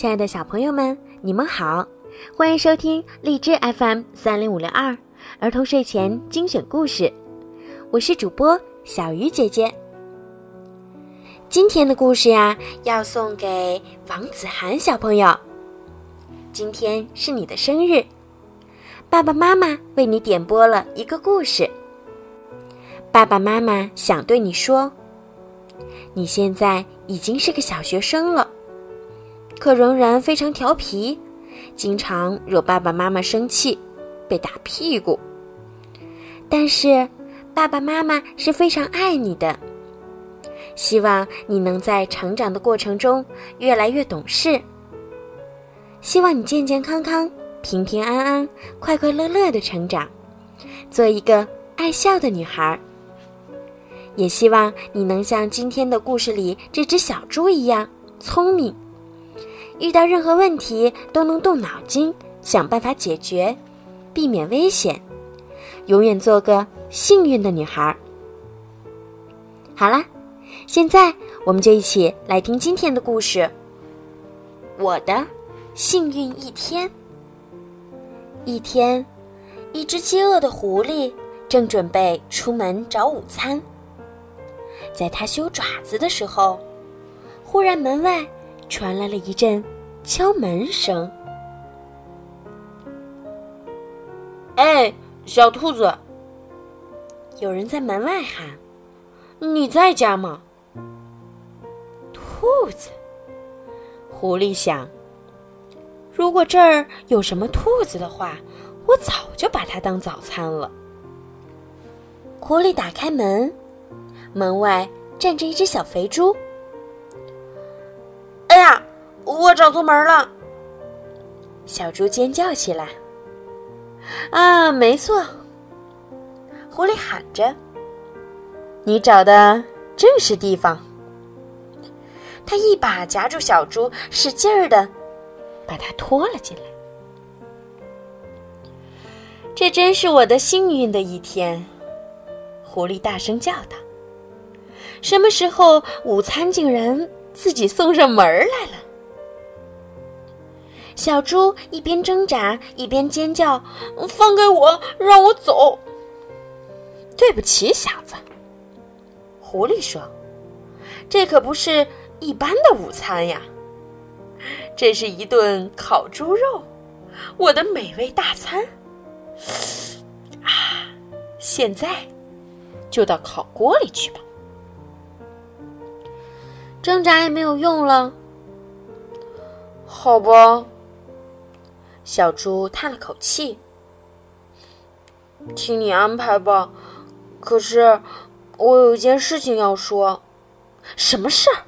亲爱的小朋友们，你们好，欢迎收听荔枝 FM 三零五六二儿童睡前精选故事，我是主播小鱼姐姐。今天的故事呀，要送给王子涵小朋友。今天是你的生日，爸爸妈妈为你点播了一个故事。爸爸妈妈想对你说，你现在已经是个小学生了。可仍然非常调皮，经常惹爸爸妈妈生气，被打屁股。但是爸爸妈妈是非常爱你的，希望你能在成长的过程中越来越懂事。希望你健健康康、平平安安、快快乐乐的成长，做一个爱笑的女孩。也希望你能像今天的故事里这只小猪一样聪明。遇到任何问题都能动脑筋想办法解决，避免危险，永远做个幸运的女孩。好了，现在我们就一起来听今天的故事。我的幸运一天。一天，一只饥饿的狐狸正准备出门找午餐，在它修爪子的时候，忽然门外。传来了一阵敲门声。哎，小兔子！有人在门外喊：“你在家吗？”兔子，狐狸想：“如果这儿有什么兔子的话，我早就把它当早餐了。”狐狸打开门，门外站着一只小肥猪。我找错门了！小猪尖叫起来。啊，没错！狐狸喊着：“你找的正是地方。”他一把夹住小猪，使劲儿的把它拖了进来。这真是我的幸运的一天！狐狸大声叫道：“什么时候午餐竟然自己送上门来了？”小猪一边挣扎一边尖叫：“放开我，让我走！”对不起，小子。”狐狸说，“这可不是一般的午餐呀，这是一顿烤猪肉，我的美味大餐。啊，现在就到烤锅里去吧。挣扎也没有用了，好吧。”小猪叹了口气：“听你安排吧。可是，我有一件事情要说。什么事儿？”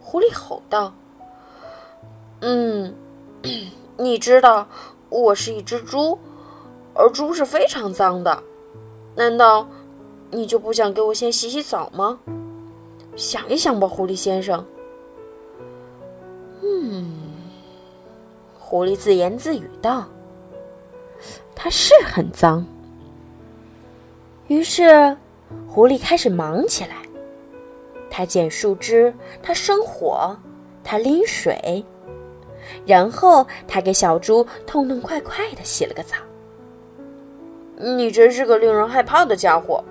狐狸吼道。“嗯，你知道，我是一只猪，而猪是非常脏的。难道你就不想给我先洗洗澡吗？想一想吧，狐狸先生。”嗯狐狸自言自语道：“它是很脏。”于是，狐狸开始忙起来。它捡树枝，它生火，它拎水，然后它给小猪痛痛快快的洗了个澡。你真是个令人害怕的家伙，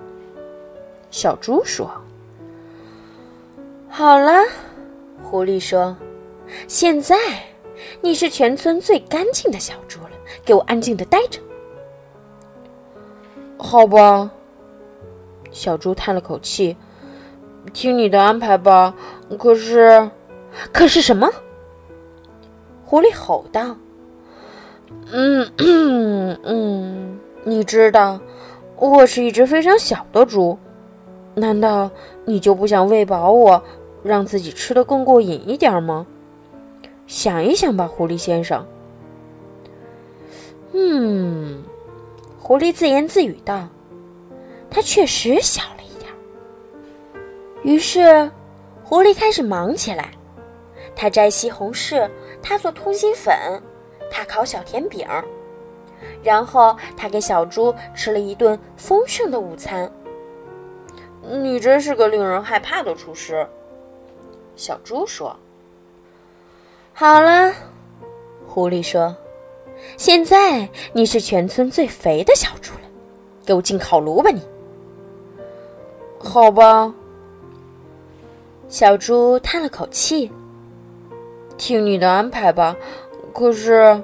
小猪说。好了，狐狸说：“现在。”你是全村最干净的小猪了，给我安静的待着。好吧，小猪叹了口气，听你的安排吧。可是，可是什么？狐狸吼道：“嗯嗯嗯，你知道，我是一只非常小的猪，难道你就不想喂饱我，让自己吃的更过瘾一点吗？”想一想吧，狐狸先生。嗯，狐狸自言自语道：“它确实小了一点。”于是，狐狸开始忙起来。它摘西红柿，它做通心粉，它烤小甜饼，然后它给小猪吃了一顿丰盛的午餐。你真是个令人害怕的厨师，小猪说。好了，狐狸说：“现在你是全村最肥的小猪了，给我进烤炉吧！”你，好吧。小猪叹了口气：“听你的安排吧。”可是，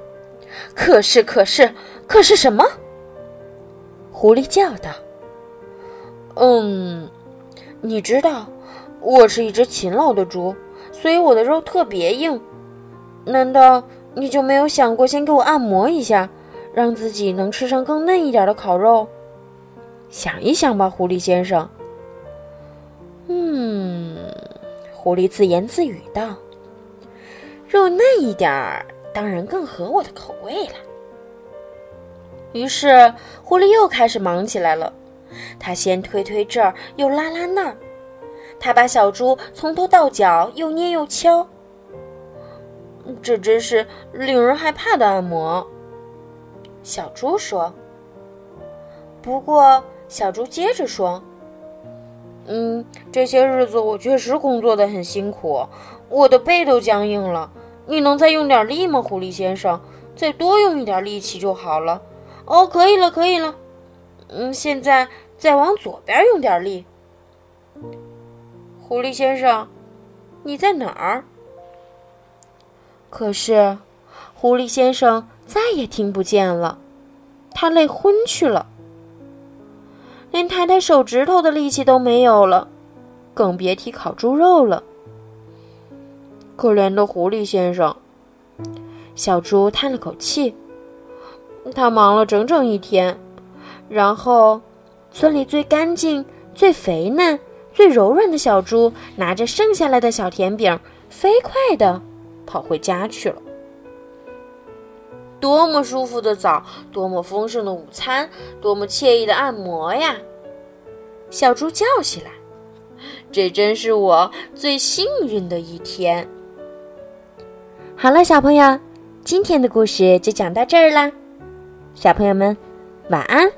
可是，可是，可是什么？狐狸叫道：“嗯，你知道，我是一只勤劳的猪，所以我的肉特别硬。难道你就没有想过先给我按摩一下，让自己能吃上更嫩一点的烤肉？想一想吧，狐狸先生。”嗯，狐狸自言自语道：“肉嫩一点儿。”当然更合我的口味了。于是狐狸又开始忙起来了。他先推推这儿，又拉拉那儿。他把小猪从头到脚又捏又敲。这真是令人害怕的按摩。小猪说。不过小猪接着说：“嗯，这些日子我确实工作的很辛苦，我的背都僵硬了。”你能再用点力吗，狐狸先生？再多用一点力气就好了。哦，可以了，可以了。嗯，现在再往左边用点力。狐狸先生，你在哪儿？可是，狐狸先生再也听不见了，他累昏去了，连抬抬手指头的力气都没有了，更别提烤猪肉了。可怜的狐狸先生，小猪叹了口气。他忙了整整一天，然后，村里最干净、最肥嫩、最柔软的小猪拿着剩下来的小甜饼，飞快地跑回家去了。多么舒服的澡，多么丰盛的午餐，多么惬意的按摩呀！小猪叫起来：“这真是我最幸运的一天。”好了，小朋友，今天的故事就讲到这儿啦。小朋友们，晚安。